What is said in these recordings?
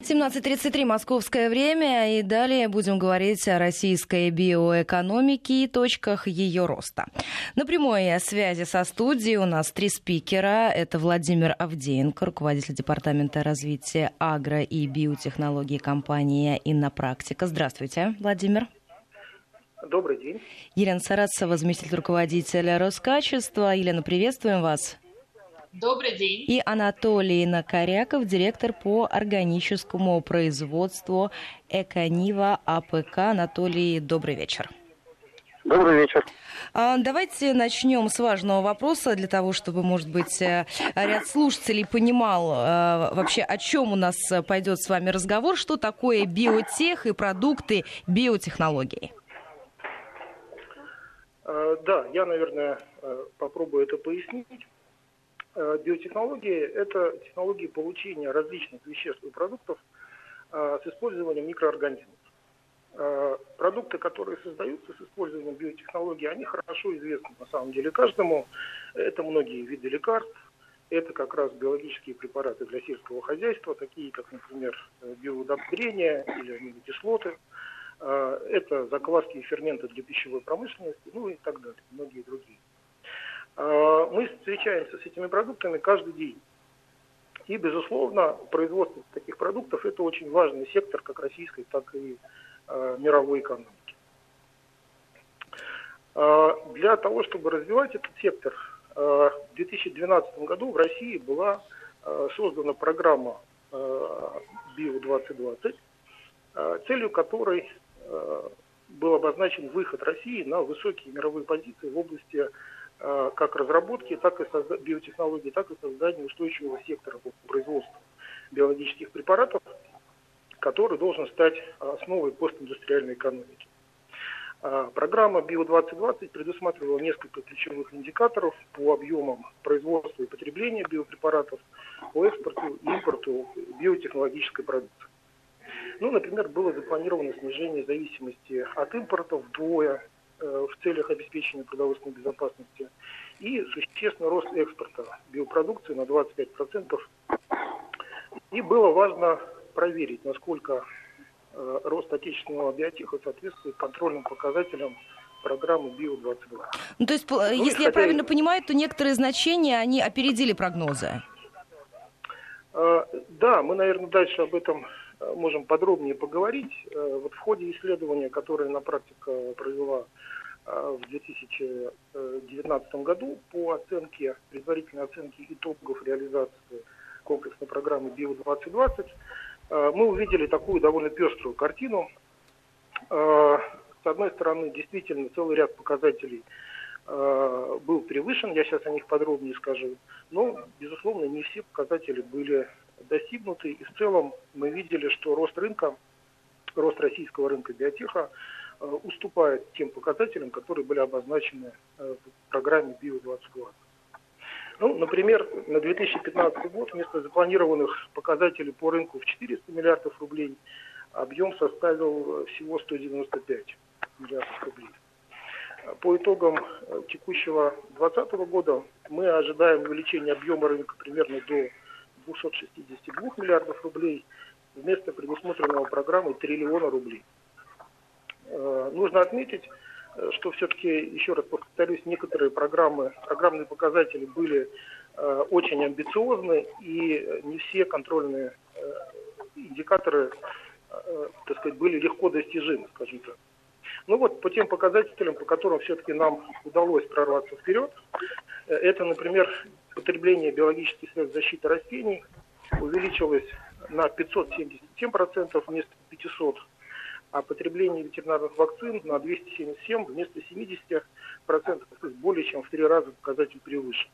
17.33 московское время, и далее будем говорить о российской биоэкономике и точках ее роста. На прямой связи со студией у нас три спикера. Это Владимир Авдеенко, руководитель Департамента развития агро- и биотехнологий компании «Иннопрактика». Здравствуйте, Владимир. Добрый день. Елена Сарацева, заместитель руководителя Роскачества. Елена, приветствуем вас. Добрый день. И Анатолий Накоряков, директор по органическому производству Эконива АПК. Анатолий, добрый вечер. Добрый вечер. А, давайте начнем с важного вопроса для того, чтобы, может быть, э, ряд слушателей понимал э, вообще, о чем у нас пойдет с вами разговор, что такое биотех и продукты биотехнологии. Э, да, я, наверное, попробую это пояснить. Э, биотехнологии – это технологии получения различных веществ и продуктов э, с использованием микроорганизмов. Э, продукты, которые создаются с использованием биотехнологий, они хорошо известны на самом деле каждому. Это многие виды лекарств, это как раз биологические препараты для сельского хозяйства, такие как, например, биоудобрения или аминокислоты. Это закваски и ферменты для пищевой промышленности, ну и так далее, многие другие. А, мы встречаемся с этими продуктами каждый день. И, безусловно, производство таких продуктов – это очень важный сектор как российской, так и э, мировой экономики. Э, для того, чтобы развивать этот сектор, э, в 2012 году в России была э, создана программа э, «Био-2020», э, целью которой э, был обозначен выход России на высокие мировые позиции в области Э, как разработки, так и созда- биотехнологии, так и создания устойчивого сектора по производству биологических препаратов, который должен стать основой постиндустриальной экономики. Э, программа Био-2020 предусматривала несколько ключевых индикаторов по объемам производства и потребления биопрепаратов, по экспорту и импорту биотехнологической продукции. Ну, например, было запланировано снижение зависимости от импорта вдвое Э, в целях обеспечения продовольственной безопасности и существенный рост экспорта биопродукции на 25%. И было важно проверить, насколько э, рост отечественного биотеха соответствует контрольным показателям программы БИО-22. Ну, то есть, ну, если я правильно понимаю, то некоторые значения, они опередили прогнозы? Э, да, мы, наверное, дальше об этом можем подробнее поговорить. Вот в ходе исследования, которое на практике провела в 2019 году по оценке, предварительной оценке итогов реализации комплексной программы «Био-2020» э, мы увидели такую довольно пеструю картину. Э, с одной стороны, действительно, целый ряд показателей э, был превышен, я сейчас о них подробнее скажу, но, безусловно, не все показатели были достигнуты, и в целом мы видели, что рост рынка, рост российского рынка биотеха Э, уступает тем показателям, которые были обозначены э, в программе БИО-2020. Ну, например, на 2015 год вместо запланированных показателей по рынку в 400 миллиардов рублей объем составил всего 195 миллиардов рублей. По итогам э, текущего 2020 года мы ожидаем увеличения объема рынка примерно до 262 миллиардов рублей вместо предусмотренного программой триллиона рублей. Э, нужно отметить, э, что все-таки, еще раз повторюсь, некоторые программы, программные показатели были очень амбициозны, и не все контрольные индикаторы, так сказать, были легко достижимы, скажем так. Ну вот, по тем показателям, по которым все-таки нам удалось прорваться вперед, это, например, потребление биологических средств защиты растений увеличилось на 577% вместо 500% а потребление ветеринарных вакцин на 277 вместо 70%, то есть более чем в три раза показатель превыше.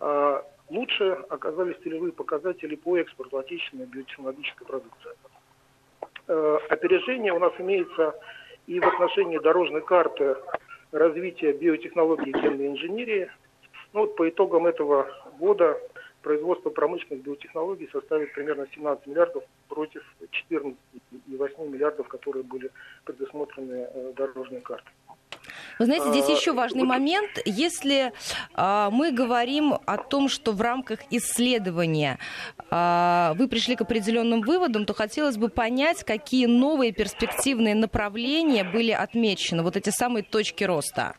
А, лучше оказались целевые показатели по экспорту отечественной биотехнологической продукции. А, опережение у нас имеется и в отношении дорожной карты развития биотехнологий и генной инженерии. Ну, вот по итогам этого года производство промышленных биотехнологий составит примерно 17 миллиардов против 14,8 миллиардов, которые были предусмотрены э, дорожной картой. Вы знаете, здесь еще важный момент. Если а, мы говорим о том, что в рамках исследования а, вы пришли к определенным выводам, то хотелось бы понять, какие новые перспективные направления были отмечены, вот эти самые точки роста.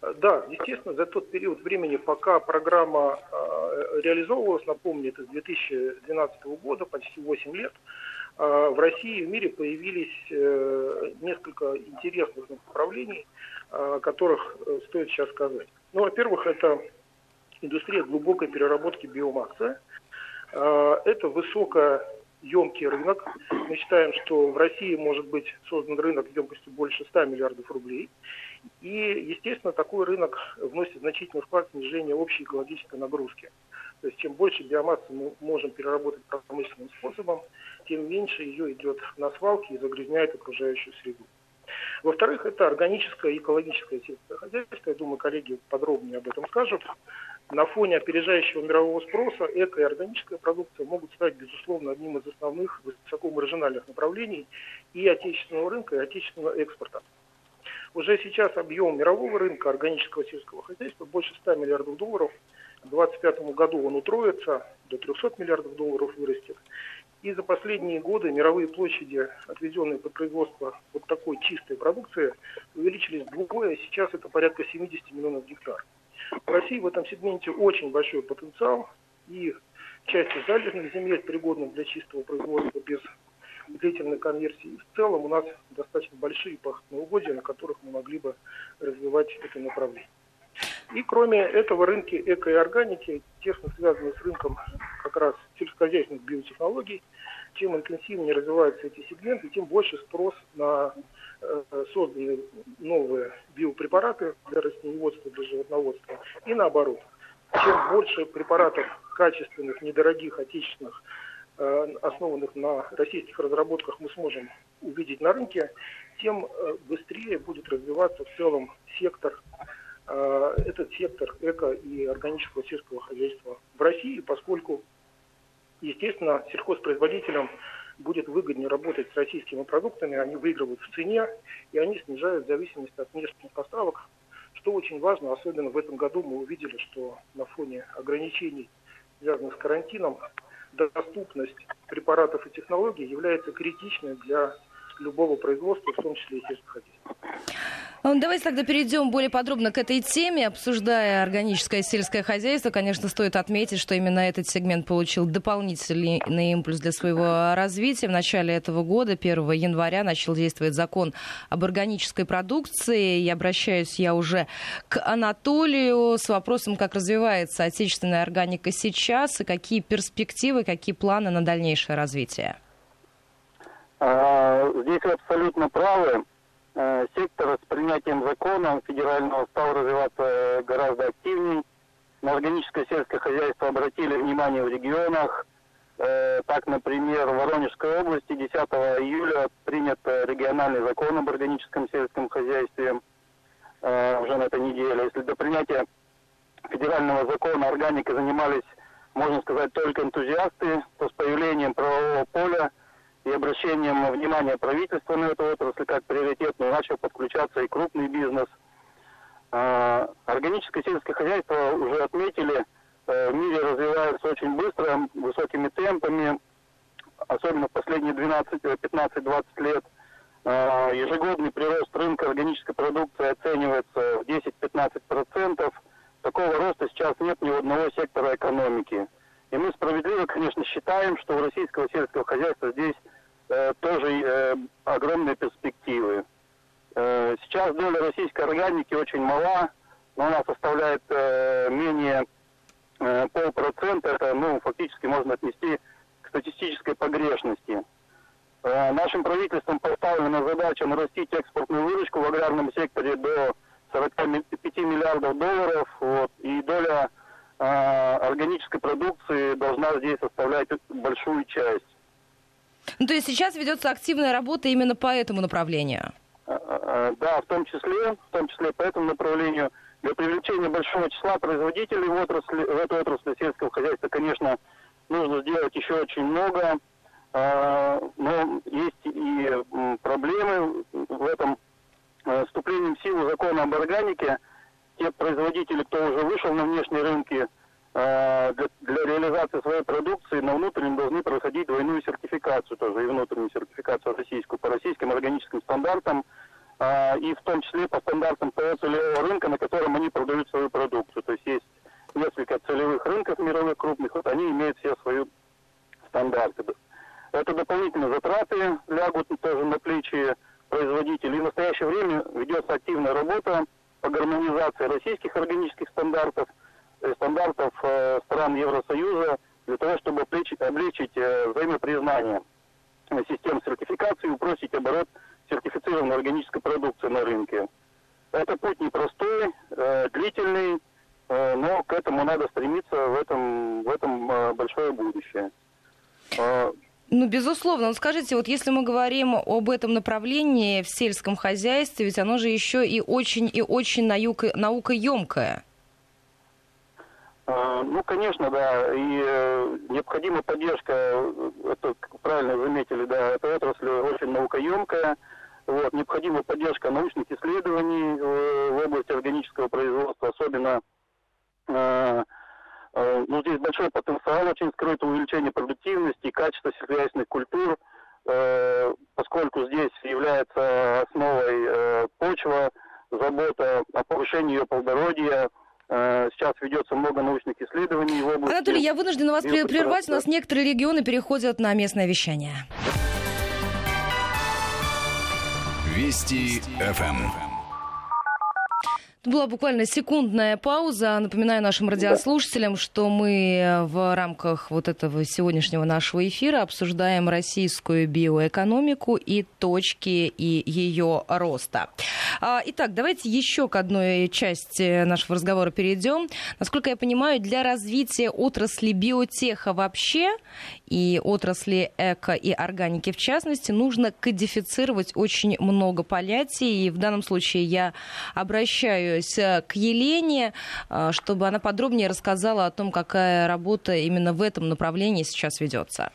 Да, естественно, за тот период времени, пока программа э, реализовывалась, напомню, это с 2012 года, почти 8 лет, э, в России и в мире появились э, несколько интересных направлений, э, о которых э, стоит сейчас сказать. Ну, во-первых, это индустрия глубокой переработки биомассы. Э, это высокоемкий рынок. Мы считаем, что в России может быть создан рынок емкостью больше 100 миллиардов рублей. И, естественно, такой рынок вносит значительный вклад в снижение общей экологической нагрузки. То есть чем больше биомассы мы можем переработать промышленным способом, тем меньше ее идет на свалки и загрязняет окружающую среду. Во-вторых, это органическое и экологическое сельское хозяйство. Я думаю, коллеги подробнее об этом скажут. На фоне опережающего мирового спроса эко- и органическая продукция могут стать, безусловно, одним из основных высокомаржинальных направлений и отечественного рынка, и отечественного экспорта. Уже сейчас объем мирового рынка органического сельского хозяйства больше 100 миллиардов долларов. В 2025 году он утроится, до 300 миллиардов долларов вырастет. И за последние годы мировые площади, отведенные под производство вот такой чистой продукции, увеличились вдвое. Сейчас это порядка 70 миллионов гектар. В России в этом сегменте очень большой потенциал. И часть залежных земель, пригодных для чистого производства без длительной конверсии. И в целом у нас достаточно большие пахотные угодья, на которых мы могли бы развивать это направление. И кроме этого рынки эко и органики тесно связаны с рынком как раз сельскохозяйственных биотехнологий. Чем интенсивнее развиваются эти сегменты, тем больше спрос на э, созданные новые биопрепараты для растениеводства, для животноводства. И наоборот, чем больше препаратов качественных, недорогих, отечественных Э, основанных на российских разработках, мы сможем увидеть на рынке, тем э, быстрее будет развиваться в целом сектор, этот сектор эко- и органического сельского хозяйства в России, поскольку, естественно, сельхозпроизводителям будет выгоднее работать с российскими продуктами, они выигрывают в цене, и они снижают зависимость от внешних поставок, что очень важно, особенно в этом году мы увидели, что на фоне ограничений, связанных с карантином, доступность препаратов и технологий является критичной для любого производства, в том числе и сельскохозяйства. Ну, давайте тогда перейдем более подробно к этой теме. Обсуждая органическое сельское хозяйство, конечно, стоит отметить, что именно этот сегмент получил дополнительный импульс для своего развития. В начале этого года, 1 января, начал действовать закон об органической продукции. И обращаюсь я уже к Анатолию с вопросом, как развивается отечественная органика сейчас и какие перспективы, какие планы на дальнейшее развитие. А, здесь вы абсолютно правы. Э, сектор с принятием закона федерального стал развиваться гораздо активнее. На органическое сельское хозяйство обратили внимание в регионах. Э, так, например, в Воронежской области 10 июля принят региональный закон об органическом сельском хозяйстве э, уже на этой неделе. Если до принятия федерального закона органикой занимались, можно сказать, только энтузиасты, то с появлением правового поля и обращением внимания правительства на эту отрасль как приоритетную начал подключаться и крупный бизнес. А, органическое сельское хозяйство уже отметили, э, в мире развивается очень быстро, высокими темпами, особенно в последние 12-15-20 лет. А, ежегодный прирост рынка органической продукции оценивается в 10-15%. Такого роста сейчас нет ни у одного сектора экономики. И мы справедливо, конечно, считаем, что у российского сельского хозяйства здесь э, тоже э, огромные перспективы. Э, сейчас доля российской органики очень мала, но она составляет э, менее э, полпроцента. Это, ну, фактически можно отнести к статистической погрешности. Э, нашим правительством поставлена задача нарастить экспортную выручку в аграрном секторе до 45 миллиардов долларов, вот, и доля а, органической продукции должна здесь составлять большую часть. Ну, то есть сейчас ведется активная работа именно по этому направлению? А, а, да, в том числе, в том числе по этому направлению. Для привлечения большого числа производителей в, отрасли, в эту отрасль сельского хозяйства, конечно, нужно сделать еще очень много, но есть и проблемы в этом э, вступлением в силу закона об органике те производители, кто уже вышел на внешние рынки, э, для, реализации своей продукции на внутреннем должны проходить двойную сертификацию тоже, и внутреннюю сертификацию российскую по российским органическим стандартам, э, и в том числе по стандартам ПО целевого рынка, на котором они продают свою продукцию. То есть есть несколько целевых рынков мировых крупных, вот они имеют все свои стандарты. Это дополнительные затраты лягут тоже на плечи производителей. И в настоящее время ведется активная работа по гармонизации российских органических стандартов, э, стандартов э, стран Евросоюза, для того, чтобы облегчить, э, взаимопризнание систем сертификации и упростить оборот сертифицированной органической продукции на рынке. Это путь непростой, длительный, но к этому надо стремиться, в этом, в этом большое будущее. Ну, безусловно. Ну, скажите, вот если мы говорим об этом направлении в сельском хозяйстве, ведь оно же еще и очень и очень наука, наукоемкое. А, ну, конечно, да. И э, необходима поддержка, это правильно заметили, да, эта отрасль очень наукоемкая. Вот, необходима поддержка научных исследований в области органического производства, особенно э, Э, ну, здесь большой потенциал очень скрыт увеличение продуктивности и качества сельскохозяйственных культур, э, поскольку здесь является основой э, почва, забота о повышении ее плодородия, Сейчас ведется много научных исследований в области... Анатолий, я вынуждена вас прервать. У нас некоторые регионы переходят на местное вещание. Вести ФМ. Это была буквально секундная пауза. Напоминаю нашим радиослушателям, что мы в рамках вот этого сегодняшнего нашего эфира обсуждаем российскую биоэкономику и точки и ее роста. А, итак, давайте еще к одной части нашего разговора перейдем. Насколько я понимаю, для развития отрасли биотеха вообще и отрасли эко и органики в частности нужно кодифицировать очень много понятий. И в данном случае я обращаюсь обращаюсь э, к Елене, э, чтобы она подробнее рассказала о том, какая работа именно в этом направлении сейчас ведется.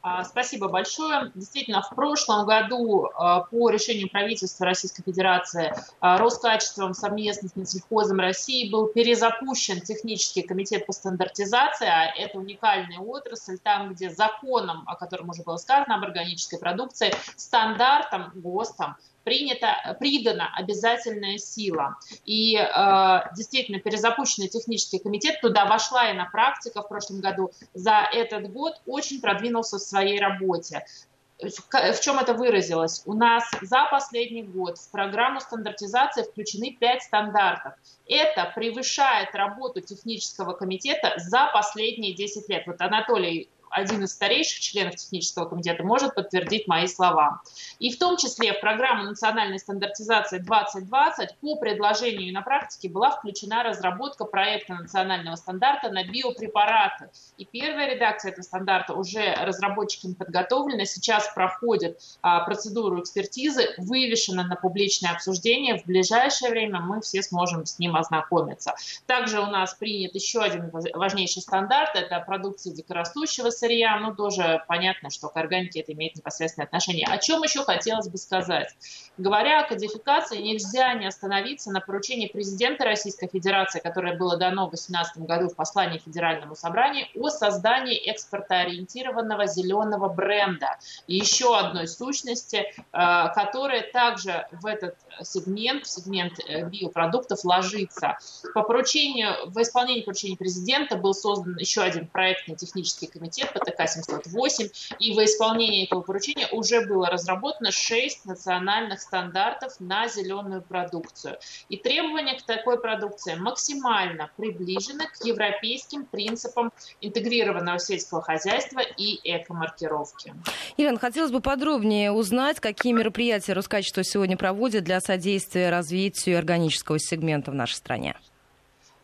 А, спасибо большое. Действительно, в прошлом году э, по решению правительства Российской Федерации Роскачеством совместно с Минсельхозом России был перезапущен технический комитет по стандартизации, а это уникальная отрасль, там, где законом, о котором уже было сказано, об органической продукции, стандартом, ГОСТом принята, придана обязательная сила. И э, действительно, перезапущенный технический комитет туда вошла и на практика в прошлом году. За этот год очень продвинулся в своей работе. В чем это выразилось? У нас за последний год в программу стандартизации включены пять стандартов. Это превышает работу технического комитета за последние 10 лет. Вот Анатолий один из старейших членов технического комитета может подтвердить мои слова. И в том числе в программу национальной стандартизации 2020 по предложению на практике была включена разработка проекта национального стандарта на биопрепараты. И первая редакция этого стандарта уже разработчиками подготовлена, сейчас проходит а, процедуру экспертизы, вывешена на публичное обсуждение. В ближайшее время мы все сможем с ним ознакомиться. Также у нас принят еще один важнейший стандарт, это продукция дикорастущего сырья, ну, тоже понятно, что к органике это имеет непосредственное отношение. О чем еще хотелось бы сказать? Говоря о кодификации, нельзя не остановиться на поручении президента Российской Федерации, которое было дано в 2018 году в послании Федеральному собранию о создании экспортоориентированного зеленого бренда. И еще одной сущности, э, которая также в этот сегмент, в сегмент э, биопродуктов ложится. По поручению, в исполнении поручения президента был создан еще один проектный технический комитет, ПТК-708, и во исполнение этого поручения уже было разработано 6 национальных стандартов на зеленую продукцию. И требования к такой продукции максимально приближены к европейским принципам интегрированного сельского хозяйства и экомаркировки. Ирина, хотелось бы подробнее узнать, какие мероприятия Роскачество сегодня проводит для содействия развитию органического сегмента в нашей стране.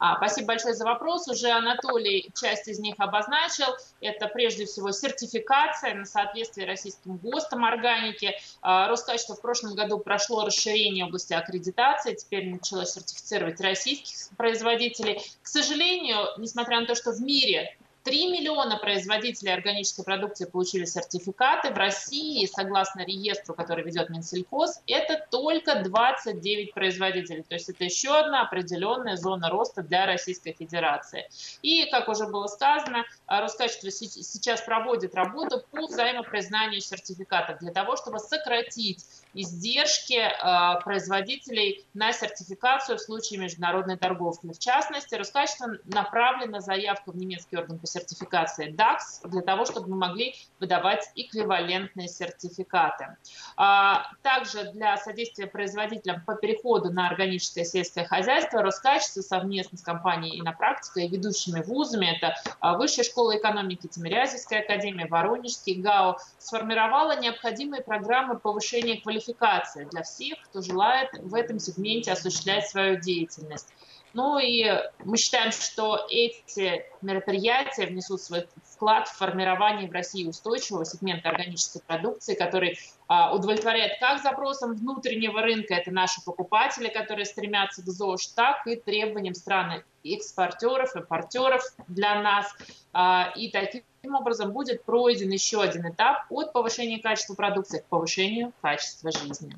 А, спасибо большое за вопрос. Уже Анатолий часть из них обозначил. Это прежде всего сертификация на соответствие российским ГОСТам органики. А, Роскачество в прошлом году прошло расширение области аккредитации. Теперь начало сертифицировать российских производителей. К сожалению, несмотря на то, что в мире 3 миллиона производителей органической продукции получили сертификаты. В России, согласно реестру, который ведет Минсельхоз, это только 29 производителей. То есть это еще одна определенная зона роста для Российской Федерации. И, как уже было сказано, Роскачество сейчас проводит работу по взаимопризнанию сертификатов для того, чтобы сократить издержки э, производителей на сертификацию в случае международной торговли. В частности, Роскачество направлена заявка в немецкий орган по сертификации DAX для того, чтобы мы могли выдавать эквивалентные сертификаты. А, также для содействия производителям по переходу на органическое сельское хозяйство Роскачество совместно с компанией «Инопрактика» и ведущими вузами, это а, Высшая школа экономики, Тимирязевская академия, Воронежский ГАУ, сформировала необходимые программы повышения квалификации для всех, кто желает в этом сегменте осуществлять свою деятельность. Ну и мы считаем, что эти мероприятия внесут свой вклад в формирование в России устойчивого сегмента органической продукции, который а, удовлетворяет как запросам внутреннего рынка, это наши покупатели, которые стремятся к ЗОЖ, так и требованиям стран экспортеров, импортеров для нас. А, и таким образом будет пройден еще один этап от повышения качества продукции к повышению качества жизни.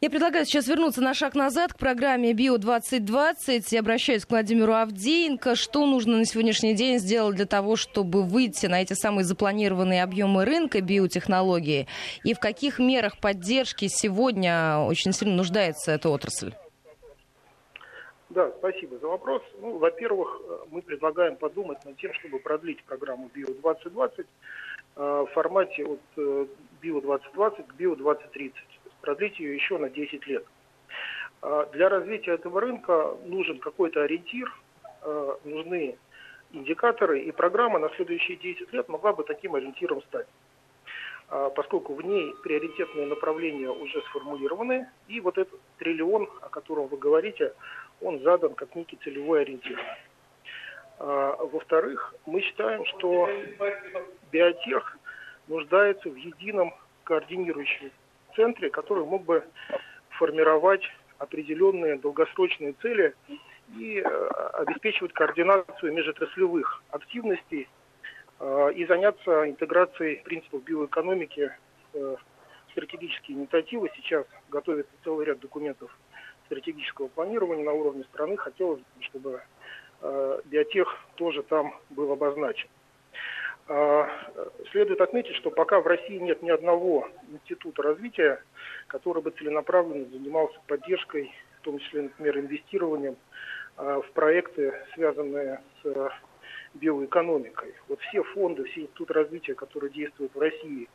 Я предлагаю сейчас вернуться на шаг назад к программе «Био-2020». Я обращаюсь к Владимиру Авдеенко. Что нужно на сегодняшний день сделать для того, чтобы выйти на эти самые запланированные объемы рынка биотехнологии? И в каких мерах поддержки сегодня очень сильно нуждается эта отрасль? Да, спасибо за вопрос. Ну, во-первых, мы предлагаем подумать над тем, чтобы продлить программу «Био-2020» э, в формате от э, «Био-2020» к «Био-2030» продлить ее еще на 10 лет. А, для развития этого рынка нужен какой-то ориентир, а, нужны индикаторы, и программа на следующие 10 лет могла бы таким ориентиром стать а, поскольку в ней приоритетные направления уже сформулированы, и вот этот триллион, о котором вы говорите, он задан как некий целевой ориентир. Во-вторых, мы считаем, что биотех нуждается в едином координирующем центре, который мог бы формировать определенные долгосрочные цели и э, обеспечивать координацию межотраслевых активностей э, и заняться интеграцией принципов биоэкономики в стратегические инициативы. Сейчас готовится целый ряд документов стратегического планирования на уровне страны. Хотелось бы, чтобы э, биотех тоже там был обозначен. А, следует отметить, что пока в России нет ни одного института развития, который бы целенаправленно занимался поддержкой, в том числе, например, инвестированием а, в проекты, связанные с биоэкономикой. Вот все фонды, все институты развития, которые действуют в России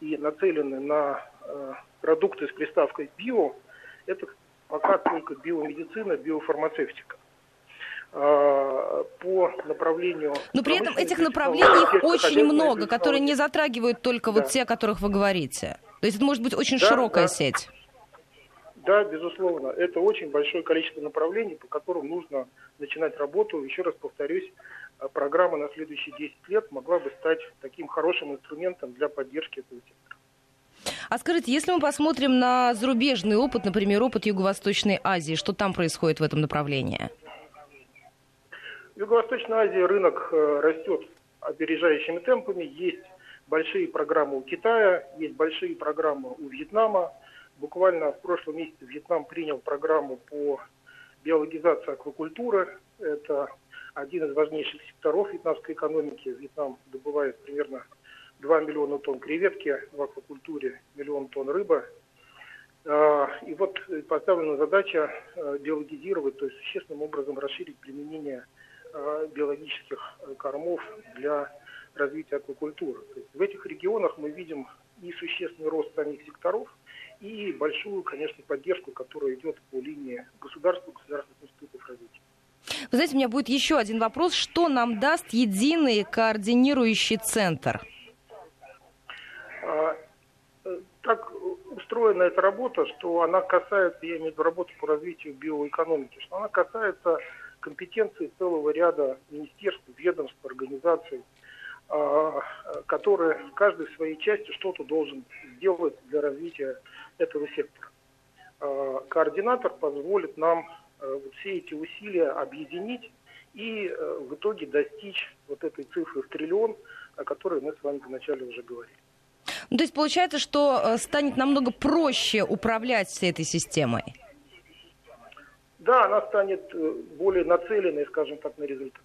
и нацелены на а, продукты с приставкой «био», это пока только биомедицина, биофармацевтика. А, по направлению... Но при этом этих направлений очень много, которые не затрагивают только да. вот те, о которых вы говорите. То есть это может быть очень да, широкая да. сеть. Да, безусловно. Это очень большое количество направлений, по которым нужно начинать работу. Еще раз повторюсь, а, программа на следующие 10 лет могла бы стать таким хорошим инструментом для поддержки этого сектора. А скажите, если мы посмотрим на зарубежный опыт, например, опыт Юго-Восточной Азии, что там происходит в этом направлении? В Юго-Восточной Азии рынок э, растет опережающими темпами. Есть большие программы у Китая, есть большие программы у Вьетнама. Буквально в прошлом месяце Вьетнам принял программу по биологизации аквакультуры. Это один из важнейших секторов вьетнамской экономики. Вьетнам добывает примерно 2 миллиона тонн креветки в аквакультуре, миллион тонн рыбы. А, и вот поставлена задача э, биологизировать, то есть существенным образом расширить применение Э, биологических э, кормов для развития аквакультуры. То есть в этих регионах мы видим и существенный рост самих секторов, и большую, конечно, поддержку, которая идет по линии государства, государственных институтов развития. Вы знаете, у меня будет еще один вопрос. Что нам даст единый координирующий центр? А, э, так устроена эта работа, что она касается, я имею в виду работу по развитию биоэкономики, что она касается компетенции целого ряда министерств, ведомств, организаций, а, которые в своей части что-то должен сделать для развития этого сектора. А, координатор позволит нам а, все эти усилия объединить и в итоге достичь вот этой цифры в триллион, о которой мы с вами вначале уже говорили. Ну, то есть получается, что станет намного проще управлять всей этой системой? Да, она станет более нацеленной, скажем так, на результат.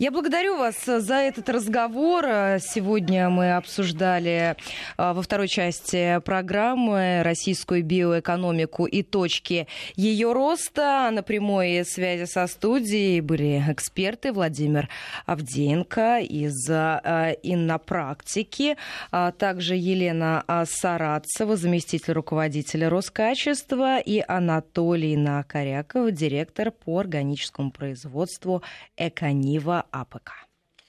Я благодарю вас за этот разговор. Сегодня мы обсуждали а, во второй части программы российскую биоэкономику и точки ее роста. На прямой связи со студией были эксперты Владимир Авдеенко из а, иннопрактики, а также Елена Сарацева, заместитель руководителя Роскачества, и Анатолий Накоряков, директор по органическому производству Эконива АПК.